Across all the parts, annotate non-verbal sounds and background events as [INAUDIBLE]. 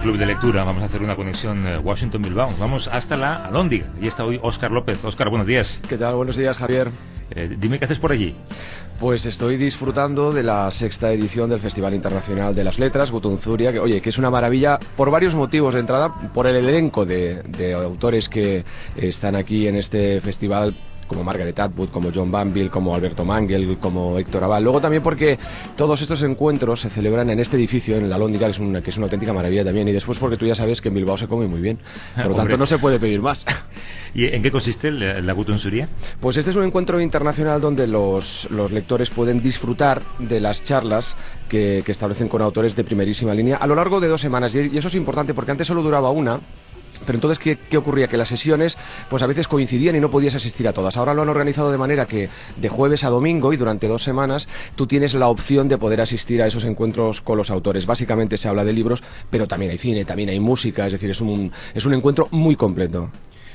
Club de Lectura vamos a hacer una conexión eh, Washington-Bilbao. Vamos hasta la Alhóndiga. Y está hoy Óscar López. Óscar, buenos días. ¿Qué tal? Buenos días, Javier. Eh, dime qué haces por allí. Pues estoy disfrutando de la sexta edición del Festival Internacional de las Letras, Gutunzuria, que oye, que es una maravilla por varios motivos. De entrada, por el elenco de, de autores que están aquí en este festival como Margaret Atwood, como John Banville, como Alberto Mangel, como Héctor Abad. Luego también porque todos estos encuentros se celebran en este edificio, en la Lóndiga, que es, una, que es una auténtica maravilla también. Y después porque tú ya sabes que en Bilbao se come muy bien. Por lo [LAUGHS] tanto, no se puede pedir más. [LAUGHS] ¿Y en qué consiste la, la Gutunsuría? Pues este es un encuentro internacional donde los, los lectores pueden disfrutar de las charlas que, que, establecen con autores de primerísima línea a lo largo de dos semanas. Y, y eso es importante porque antes solo duraba una pero entonces, ¿qué, ¿qué, ocurría? Que las sesiones, pues a veces coincidían y no podías asistir a todas. Ahora lo han organizado de manera que de jueves a domingo y durante dos semanas tú tienes la opción de poder asistir a esos encuentros con los autores. Básicamente se habla de libros, pero también hay cine, también hay música, es decir, es un, es un encuentro muy completo.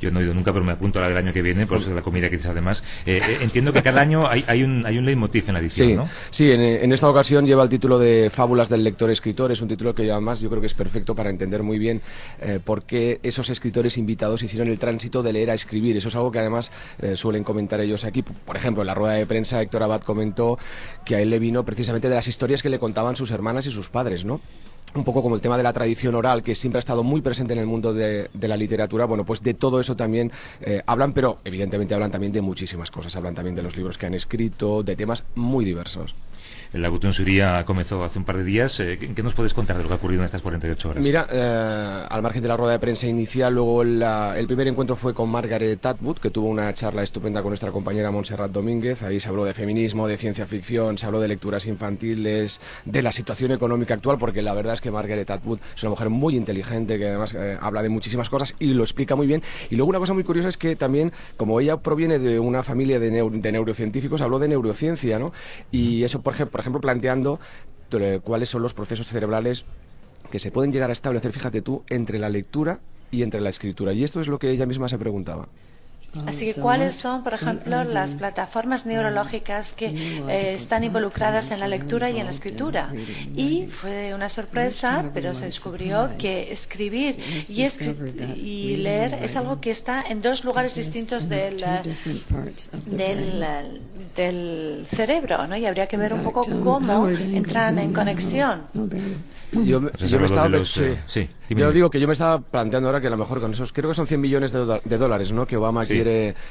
Yo no he ido nunca, pero me apunto a la del año que viene, por eso es la comida que además. Eh, eh, entiendo que cada año hay, hay, un, hay un leitmotiv en la edición, sí, ¿no? Sí, en, en, esta ocasión lleva el título de Fábulas del lector-escritor. Es un título que además yo creo que es perfecto para entender muy bien eh, por qué esos escritores invitados hicieron el tránsito de leer a escribir. Eso es algo que además eh, suelen comentar ellos aquí. Por ejemplo, en la rueda de prensa Héctor Abad comentó que a él le vino precisamente de las historias que le contaban sus hermanas y sus padres, ¿no? Un poco como el tema de la tradición oral, que siempre ha estado muy presente en el mundo de, de la literatura, bueno, pues de todo eso también eh, hablan, pero evidentemente hablan también de muchísimas cosas, hablan también de los libros que han escrito, de temas muy diversos. La Gutunsuría comenzó hace un par de días. Eh, ¿Qué nos puedes contar de lo que ha ocurrido en estas 48 horas? Mira, eh, al margen de la rueda de prensa inicial, luego la, el primer encuentro fue con Margaret Atwood, que tuvo una charla estupenda con nuestra compañera Montserrat Domínguez. Ahí se habló de feminismo, de ciencia ficción, se habló de lecturas infantiles, de la situación económica actual, porque la verdad es que Margaret Atwood es una mujer muy inteligente, que además eh, habla de muchísimas cosas y lo explica muy bien. Y luego una cosa muy curiosa es que también, como ella proviene de una familia de, neur de neurocientíficos, habló de neurociencia, ¿no? Y eso, por ejemplo, ejemplo, planteando cuáles son los procesos cerebrales que se pueden llegar a establecer, fíjate tú, entre la lectura y entre la escritura. Y esto es lo que ella misma se preguntaba. Así que, ¿cuáles son, por ejemplo, las plataformas neurológicas que eh, están involucradas en la lectura y en la escritura? Y fue una sorpresa, pero se descubrió que escribir y, escri y leer es algo que está en dos lugares distintos del, del, del cerebro, ¿no? Y habría que ver un poco cómo entran en conexión. Yo, yo me estaba, los, sí, sí, yo digo que yo me estaba planteando ahora que a lo mejor con esos, creo que son 100 millones de, do de dólares, ¿no? Que Obama sí. quiere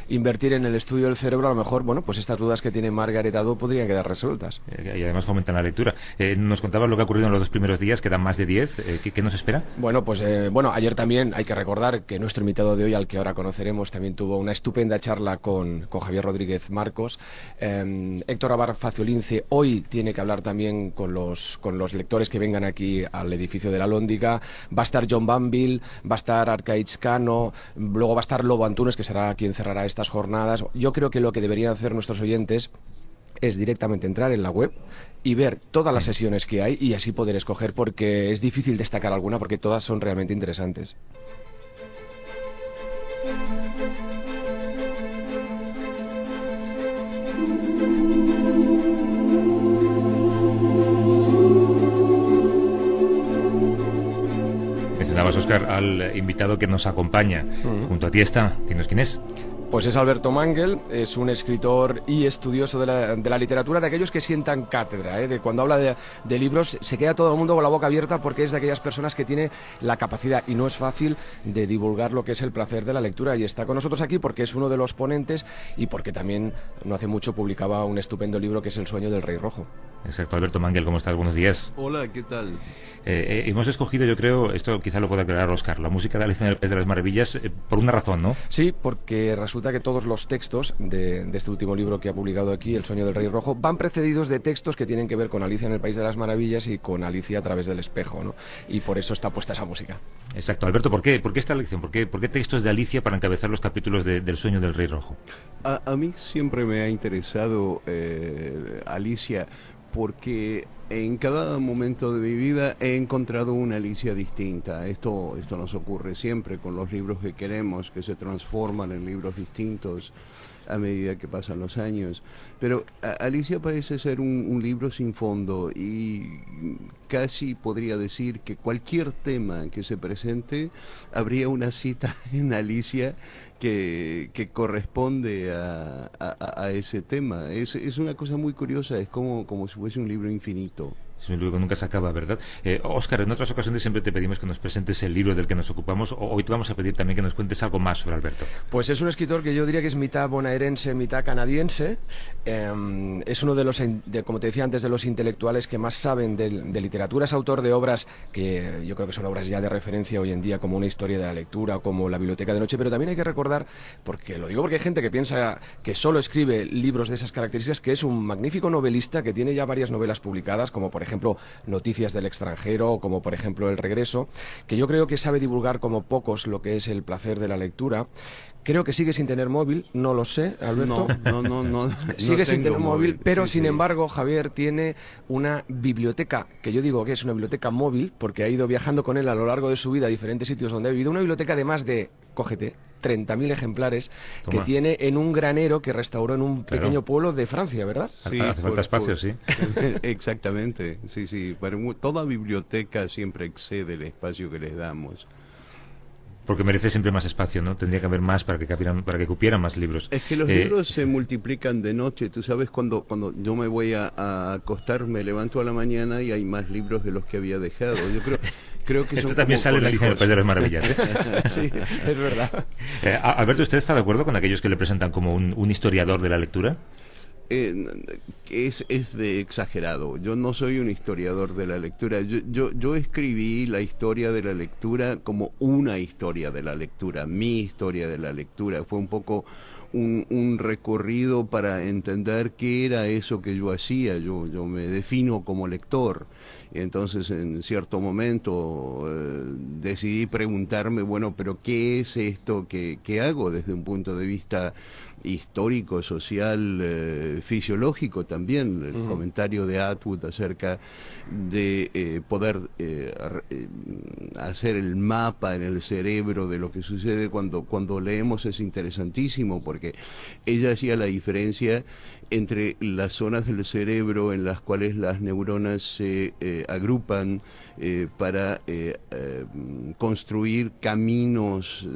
invertir en el estudio del cerebro, a lo mejor, bueno, pues estas dudas que tiene Margaret Atwood podrían quedar resueltas. Eh, y además fomentan la lectura. Eh, nos contabas lo que ha ocurrido en los dos primeros días, quedan más de 10. Eh, ¿qué, ¿qué, nos espera? Bueno, pues bueno, ayer también hay que recordar que nuestro invitado de hoy, al que ahora conoceremos, también tuvo una estupenda charla con, con Javier Rodríguez Marcos. Héctor Abar Faciolince hoy tiene que hablar también con los, con los lectores que vengan aquí al edificio de la Lóndiga. Va a estar John Banville, va a estar Arcaiz Cano, luego va a estar Lobo Antunes, que será quien cerrará estas jornadas. Yo creo que lo que deberían hacer nuestros oyentes es directamente entrar en la web y ver todas las sesiones que hay y así poder escoger porque es difícil destacar alguna porque todas son realmente interesantes. Mencionabas, Oscar, al invitado que nos acompaña. -huh. Junto a ti está. ¿Tienes quién es? Pues es Alberto Mangel, es un escritor y estudioso de la, de la literatura, de aquellos que sientan cátedra, ¿eh? de cuando habla de, de, libros se queda todo el mundo con la boca abierta porque es de aquellas personas que tiene la capacidad, y no es fácil, de divulgar lo que es el placer de la lectura. Y está con nosotros aquí porque es uno de los ponentes y porque también no hace mucho publicaba un estupendo libro que es El sueño del rey rojo. Exacto, Alberto Mangel, ¿cómo estás? Buenos días. Hola, ¿qué tal? Eh, eh, hemos escogido, yo creo, esto quizá lo pueda aclarar Oscar, la música de Alicia en el País de las Maravillas, eh, por una razón, ¿no? Sí, porque resulta que todos los textos de, de, este último libro que ha publicado aquí, El sueño del rey rojo, van precedidos de textos que tienen que ver con Alicia en el País de las Maravillas y con Alicia a través del espejo, ¿no? Y por eso está puesta esa música. Exacto. Alberto, ¿por qué, ¿Por qué esta lección? ¿Por qué, ¿Por qué textos de Alicia para encabezar los capítulos de, del sueño del rey rojo? A, a mí siempre me ha interesado eh, Alicia porque en cada momento de mi vida he encontrado una Alicia distinta. Esto, esto nos ocurre siempre con los libros que queremos, que se transforman en libros distintos a medida que pasan los años. Pero Alicia parece ser un, libro sin fondo y casi podría decir que cualquier tema que se presente habría una cita [LAUGHS] en Alicia que, que corresponde a, a, ese tema. Es, es una cosa muy curiosa, es como, como si fuese un libro infinito. Es un nunca se acaba, ¿verdad? Eh, Oscar, en otras ocasiones siempre te pedimos que nos presentes el libro del que nos ocupamos. Hoy te vamos a pedir también que nos cuentes algo más sobre Alberto. Pues es un escritor que yo diría que es mitad bonaerense, mitad canadiense. Em, es uno de los, como te decía antes, de los intelectuales que más saben de, literatura. Es autor de obras que yo creo que son obras ya de referencia hoy en día, como una historia de la lectura, como la biblioteca de noche. Pero también hay que recordar, porque lo digo porque hay gente que piensa que solo escribe libros de esas características, que es un magnífico novelista que tiene ya varias novelas publicadas, como por ejemplo ejemplo, noticias del extranjero, como por ejemplo El Regreso, que yo creo que sabe divulgar como pocos lo que es el placer de la lectura. Creo que sigue sin tener móvil, no lo sé, Alberto. No, no, no, [LAUGHS] sigue sin tener móvil, pero sin embargo, Javier tiene una biblioteca, que yo digo que es una biblioteca móvil, porque ha ido viajando con él a lo largo de su vida a diferentes sitios donde ha vivido, una biblioteca de más de, cógete, 30.000 ejemplares que tiene en un granero que restauró en un pequeño pueblo de Francia, ¿verdad? Sí, hace falta espacio, sí. [LAUGHS] Exactamente, sí, sí. toda biblioteca siempre excede el espacio que les damos porque merece siempre más espacio, ¿no? Tendría que haber más para que para que cupieran más libros. Es que los eh, libros se multiplican de noche. Tú sabes cuando cuando yo me voy a, acostar, me levanto a la mañana y hay más libros de los que había dejado. Yo creo creo que [LAUGHS] Esto también sale en la lista de Pedro de Maravillas. ¿eh? [LAUGHS] sí, es verdad. Eh, Alberto, ¿usted está de acuerdo con aquellos que le presentan como un, historiador de la lectura? Eh, es, es de exagerado. Yo no soy un historiador de la lectura. Yo, yo, yo, escribí la historia de la lectura como una historia de la lectura, mi historia de la lectura. Fue un poco un, un recorrido para entender qué era eso que yo hacía. Yo, yo me defino como lector. Entonces, en cierto momento eh, decidí preguntarme, bueno, pero ¿qué es esto que, que hago desde un punto de vista histórico, social, eh, fisiológico también, el comentario de Atwood acerca de eh, poder eh, hacer el mapa en el cerebro de lo que sucede cuando, cuando leemos es interesantísimo porque ella hacía la diferencia entre las zonas del cerebro en las cuales las neuronas se agrupan para construir caminos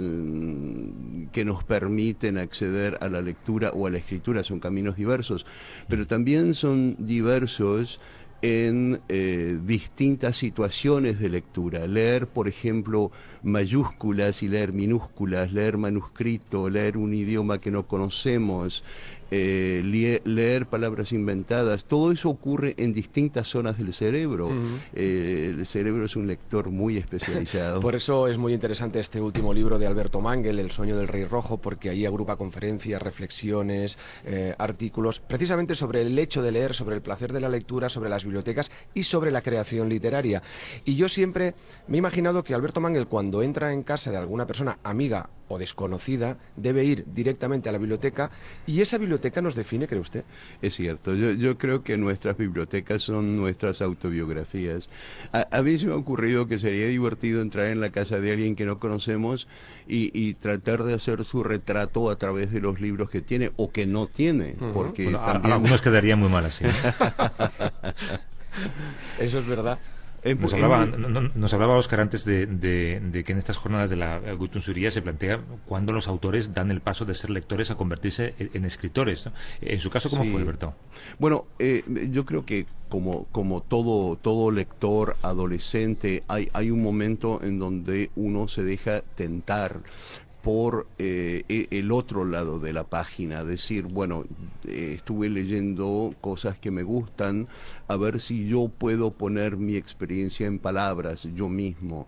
que nos permiten acceder a la lectura o a la escritura, son caminos diversos, pero también son diversos en eh, distintas situaciones de lectura. Leer, por ejemplo, mayúsculas y leer minúsculas, leer manuscrito, leer un idioma que no conocemos, eh, leer palabras inventadas, todo eso ocurre en distintas zonas del cerebro. Eh, el cerebro es un lector muy especializado. [LAUGHS] Por eso es muy interesante este último libro de Alberto Mangel, El sueño del rey rojo, porque ahí agrupa conferencias, reflexiones, eh, artículos, precisamente sobre el hecho de leer, sobre el placer de la lectura, sobre las bibliotecas y sobre la creación literaria. Y yo siempre me he imaginado que Alberto Mangel, cuando entra en casa de alguna persona amiga o desconocida, debe ir directamente a la biblioteca y esa biblioteca nos define, ¿cree usted? Es cierto, yo, yo creo que nuestras bibliotecas son nuestras autobiografías. A, mí se me ha ocurrido que sería divertido entrar en la casa de alguien que no conocemos y, tratar de hacer su retrato a través de los libros que tiene o que no tiene, porque también... algunos quedarían muy mal así. [LAUGHS] Eso es verdad. Eh, nos hablaba, nos hablaba Oscar antes de, que en estas jornadas de la Gutunsuría se plantea cuándo los autores dan el paso de ser lectores a convertirse en, escritores. En su caso, ¿cómo fue, Alberto? Bueno, eh, yo creo que como, como todo, todo lector adolescente, hay, hay un momento en donde uno se deja tentar por eh, e, el otro lado de la página, decir, bueno, eh, estuve leyendo cosas que me gustan, a ver si yo puedo poner mi experiencia en palabras yo mismo.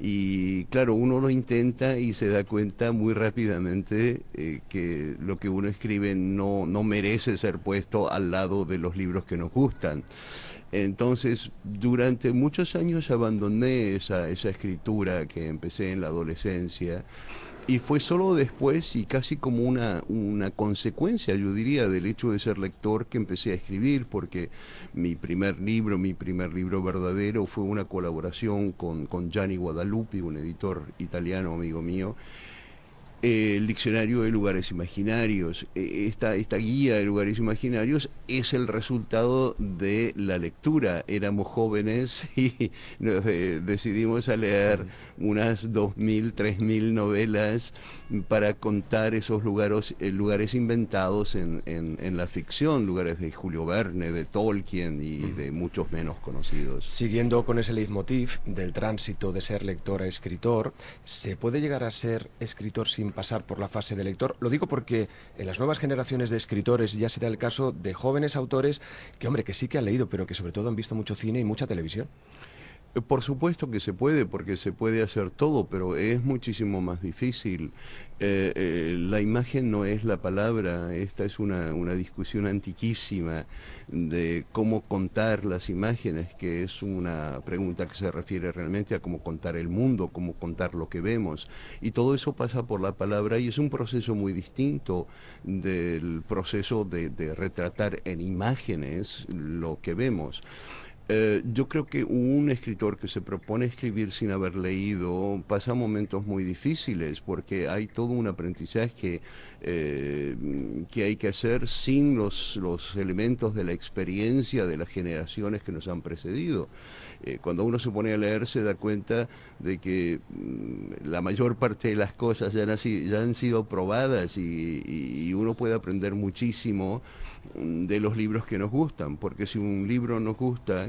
Y claro, uno lo intenta y se da cuenta muy rápidamente eh, que lo que uno escribe no, no merece ser puesto al lado de los libros que nos gustan. Entonces, durante muchos años abandoné esa, esa escritura que empecé en la adolescencia y fue solo después y casi como una, una consecuencia, yo diría, del hecho de ser lector que empecé a escribir, porque mi primer libro, mi primer libro verdadero fue una colaboración con, con Gianni Guadalupe, un editor italiano amigo mío, el diccionario de lugares imaginarios. E, esta, esta guía de lugares imaginarios es el resultado de la lectura. Éramos jóvenes [LAUGHS] y eh, decidimos a leer unas dos mil, tres mil novelas para contar esos lugares, eh, lugares inventados en, en, la ficción, lugares de Julio Verne, de Tolkien y de muchos menos conocidos. Siguiendo con ese leitmotiv del tránsito de ser lector a escritor, ¿se puede llegar a ser escritor sin pasar por la fase de lector. Lo digo porque en las nuevas generaciones de escritores ya se da el caso de jóvenes autores que, hombre, que sí que han leído, pero que sobre todo han visto mucho cine y mucha televisión. Eh, por supuesto que se puede, porque se puede hacer todo, pero es muchísimo más difícil. Eh, eh, la imagen no es la palabra, esta es una, una, discusión antiquísima de cómo contar las imágenes, que es una pregunta que se refiere realmente a cómo contar el mundo, cómo contar lo que vemos. Y todo eso pasa por la palabra y es un proceso muy distinto del proceso de, de retratar en imágenes lo que vemos. Eh, yo creo que un escritor que se propone escribir sin haber leído pasa momentos muy difíciles porque hay todo un aprendizaje eh, que hay que hacer sin los, los elementos de la experiencia de las generaciones que nos han precedido. Eh, cuando uno se pone a leer se da cuenta de que mm, la mayor parte de las cosas ya han, ya han sido probadas y, y uno puede aprender muchísimo de los libros que nos gustan, porque si un libro nos gusta,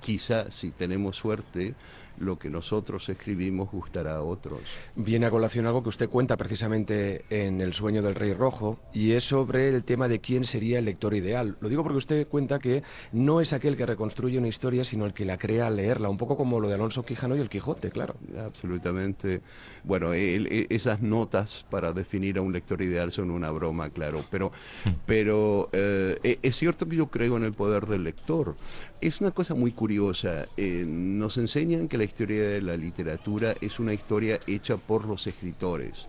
quizá si tenemos suerte, lo que nosotros escribimos gustará a otros. Viene a colación algo que usted cuenta precisamente en El sueño del rey rojo y es sobre el tema de quién sería el lector ideal. Lo digo porque usted cuenta que no es aquel que reconstruye una historia, sino el que la crea al leerla, un poco como lo de Alonso Quijano y el Quijote, claro. Absolutamente. Bueno, e, esas notas para definir a un lector ideal son una broma, claro, pero, pero eh, e, es cierto que yo creo en el poder del lector. Es una cosa muy curiosa. Eh, nos enseñan que la historia de la literatura es una historia hecha por los escritores.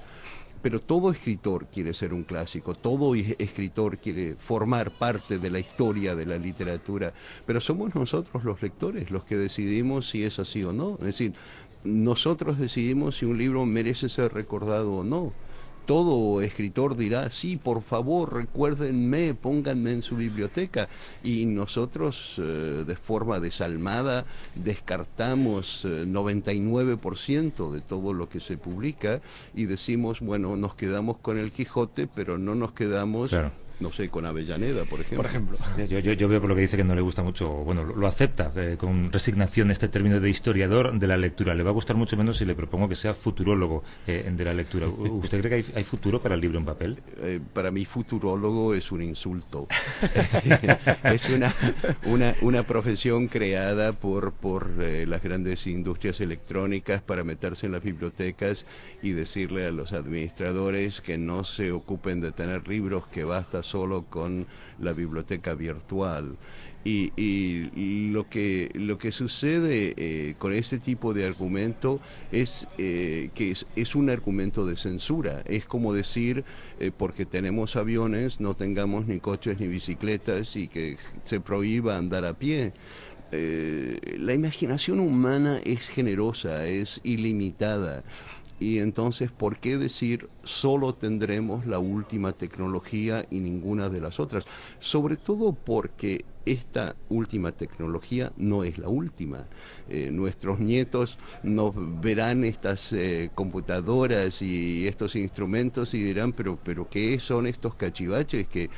Pero todo escritor quiere ser un clásico, todo escritor quiere formar parte de la historia de la literatura, pero somos nosotros los lectores los que decidimos si es así o no. Es decir, nosotros decidimos si un libro merece ser recordado o no todo escritor dirá, sí, por favor, recuérdenme, pónganme en su biblioteca. Y nosotros, eh, de forma desalmada, descartamos 99% eh, de todo lo que se publica y decimos, bueno, nos quedamos con el Quijote, pero no nos quedamos no sé, con Avellaneda, por ejemplo. Por ejemplo. Yo, veo por lo que dice que no le gusta mucho, bueno, lo, acepta eh, con resignación este término de historiador de la lectura. Le va a gustar mucho menos si le propongo que sea futurólogo eh, de la lectura. ¿Usted cree que hay, futuro para el libro en papel? Eh, para mí futurólogo es un insulto. [LAUGHS] es una, una, una, profesión creada por, por las grandes industrias electrónicas para meterse en las bibliotecas y decirle a los administradores que no se ocupen de tener libros, que basta solo con la biblioteca virtual. Y, lo que lo que sucede eh, con ese tipo de argumento es eh, que es, un argumento de censura. Es como decir eh, porque tenemos aviones no tengamos ni coches ni bicicletas y que se prohíba andar a pie. La imaginación humana es generosa es ilimitada y entonces, ¿por qué decir solo tendremos la última tecnología y ninguna de las otras? Sobre todo porque esta última tecnología no es la última. Eh, nuestros nietos nos verán estas eh, computadoras y estos instrumentos y dirán, pero, pero ¿qué son estos cachivaches que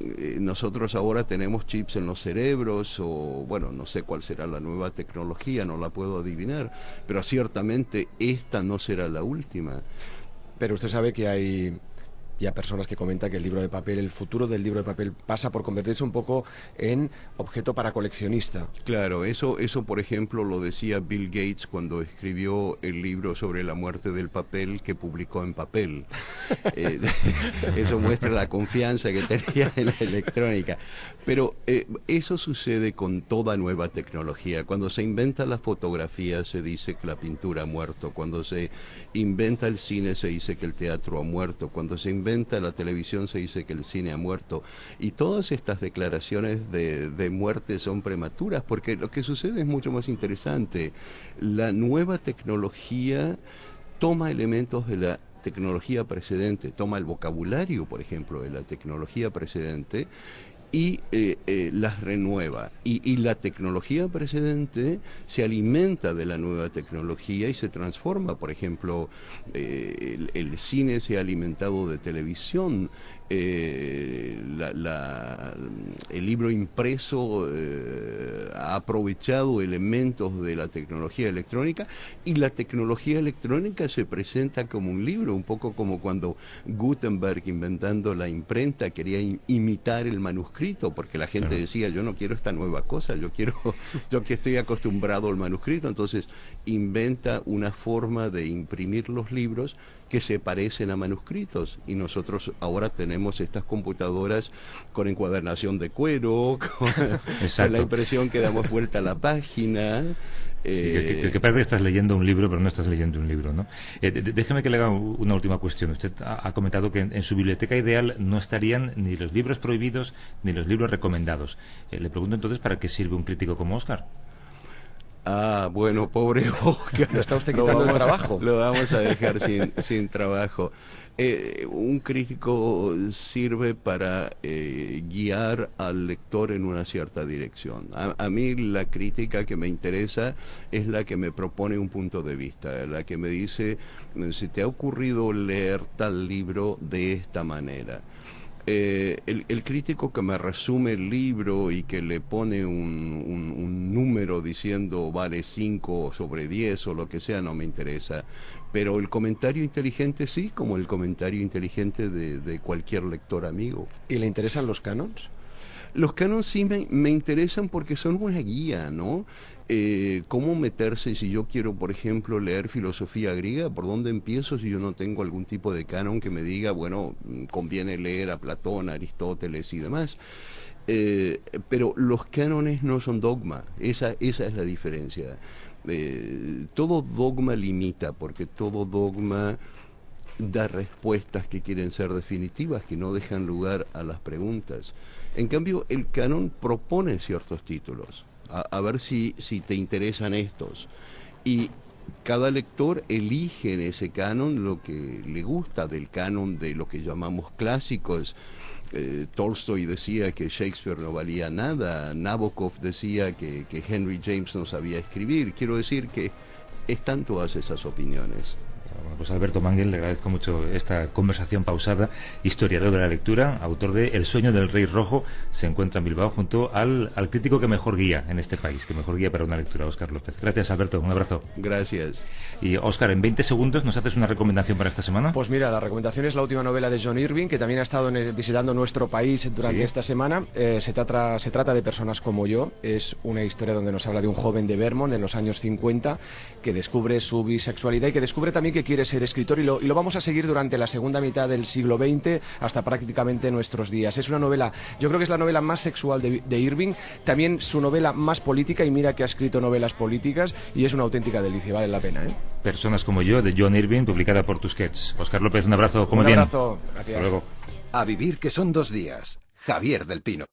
eh, nosotros ahora tenemos chips en los cerebros o bueno, no sé cuál será la nueva tecnología, no la puedo adivinar, pero ciertamente esta no será la última. Pero usted sabe que hay y a personas que comentan que el libro de papel, el futuro del libro de papel pasa por convertirse un poco en objeto para coleccionista. Claro, eso, eso por ejemplo lo decía Bill Gates cuando escribió el libro sobre la muerte del papel que publicó en papel. [LAUGHS] Eh, [LAUGHS] eso muestra la confianza que tenía en la electrónica. Pero eh, eso sucede con toda nueva tecnología. Cuando se inventa la fotografía se dice que la pintura ha muerto. Cuando se inventa el cine se dice que el teatro ha muerto. Cuando se inventa la televisión se dice que el cine ha muerto. Y todas estas declaraciones de, muerte son prematuras porque lo que sucede es mucho más interesante. La nueva tecnología toma elementos de la tecnología precedente, toma el vocabulario, por ejemplo, de la tecnología precedente y eh, eh, las renueva. Y, la tecnología precedente se alimenta de la nueva tecnología y se transforma. Por ejemplo, eh, el, el, cine se ha alimentado de televisión, eh, la, el libro impreso eh, ha aprovechado elementos de la tecnología electrónica y la tecnología electrónica se presenta como un libro, un poco como cuando Gutenberg inventando la imprenta quería imitar el manuscrito, porque la gente decía, yo no quiero esta nueva cosa, yo quiero, [LAUGHS] yo que estoy acostumbrado al manuscrito, entonces inventa una forma de imprimir los libros que se parecen a manuscritos y nosotros ahora tenemos estas computadoras con encuadernación de cuero, [LAUGHS] con, la impresión que damos vuelta a la página. que, parece que estás leyendo un libro, pero no estás leyendo un libro, ¿no? Eh, déjeme que le haga una última cuestión. Usted ha, comentado que en, su biblioteca ideal no estarían ni los libros prohibidos ni los libros recomendados. Eh, le pregunto entonces, ¿para qué sirve un crítico como Oscar? Ah, bueno, pobre [LAUGHS] Oscar. Lo está usted quitando el trabajo. lo vamos a dejar sin, sin trabajo. Eh, un crítico sirve para eh, guiar al lector en una cierta dirección. A, mí la crítica que me interesa es la que me propone un punto de vista, la que me dice, si te ha ocurrido leer tal libro de esta manera. Eh, el, crítico que me resume el libro y que le pone un, número diciendo vale 5 sobre 10 o lo que sea no me interesa. Pero el comentario inteligente sí, como el comentario inteligente de, cualquier lector amigo. ¿Y le interesan los canons? Los canons sí me, interesan porque son una guía, ¿no? Eh, cómo meterse si yo quiero, por ejemplo, leer filosofía griega, por dónde empiezo si yo no tengo algún tipo de canon que me diga, bueno, conviene leer a Platón, Aristóteles y demás. Eh, pero los cánones no son dogma, esa, esa es la diferencia. Eh, todo dogma limita, porque todo dogma da respuestas que quieren ser definitivas, que no dejan lugar a las preguntas. En cambio, el canon propone ciertos títulos a, ver si, si te interesan estos. Y cada lector elige en ese canon lo que le gusta del canon de lo que llamamos clásicos. Eh, Tolstoy decía que Shakespeare no valía nada, Nabokov decía que, que Henry James no sabía escribir. Quiero decir que están todas esas opiniones. Pues Alberto Manguel, le agradezco mucho esta conversación pausada. Historiador de la lectura, autor de El sueño del rey rojo, se encuentra en Bilbao junto al, al crítico que mejor guía en este país, que mejor guía para una lectura, Óscar López. Gracias, Alberto. Un abrazo. Gracias. Y Óscar, en 20 segundos, ¿nos haces una recomendación para esta semana? Pues mira, la recomendación es la última novela de John Irving, que también ha estado visitando nuestro país durante esta semana. Eh, se, trata, se trata de personas como yo. Es una historia donde nos habla de un joven de Vermont en los años 50 que descubre su bisexualidad y que descubre también que quiere ser escritor y lo, vamos a seguir durante la segunda mitad del siglo XX hasta prácticamente nuestros días. Es una novela, yo creo que es la novela más sexual de, Irving, también su novela más política y mira que ha escrito novelas políticas y es una auténtica delicia, vale la pena. ¿eh? Personas como yo, de John Irving, publicada por Tusquets. Oscar López, un abrazo, como un bien. abrazo, gracias. luego. A vivir que son dos días. Javier del Pino.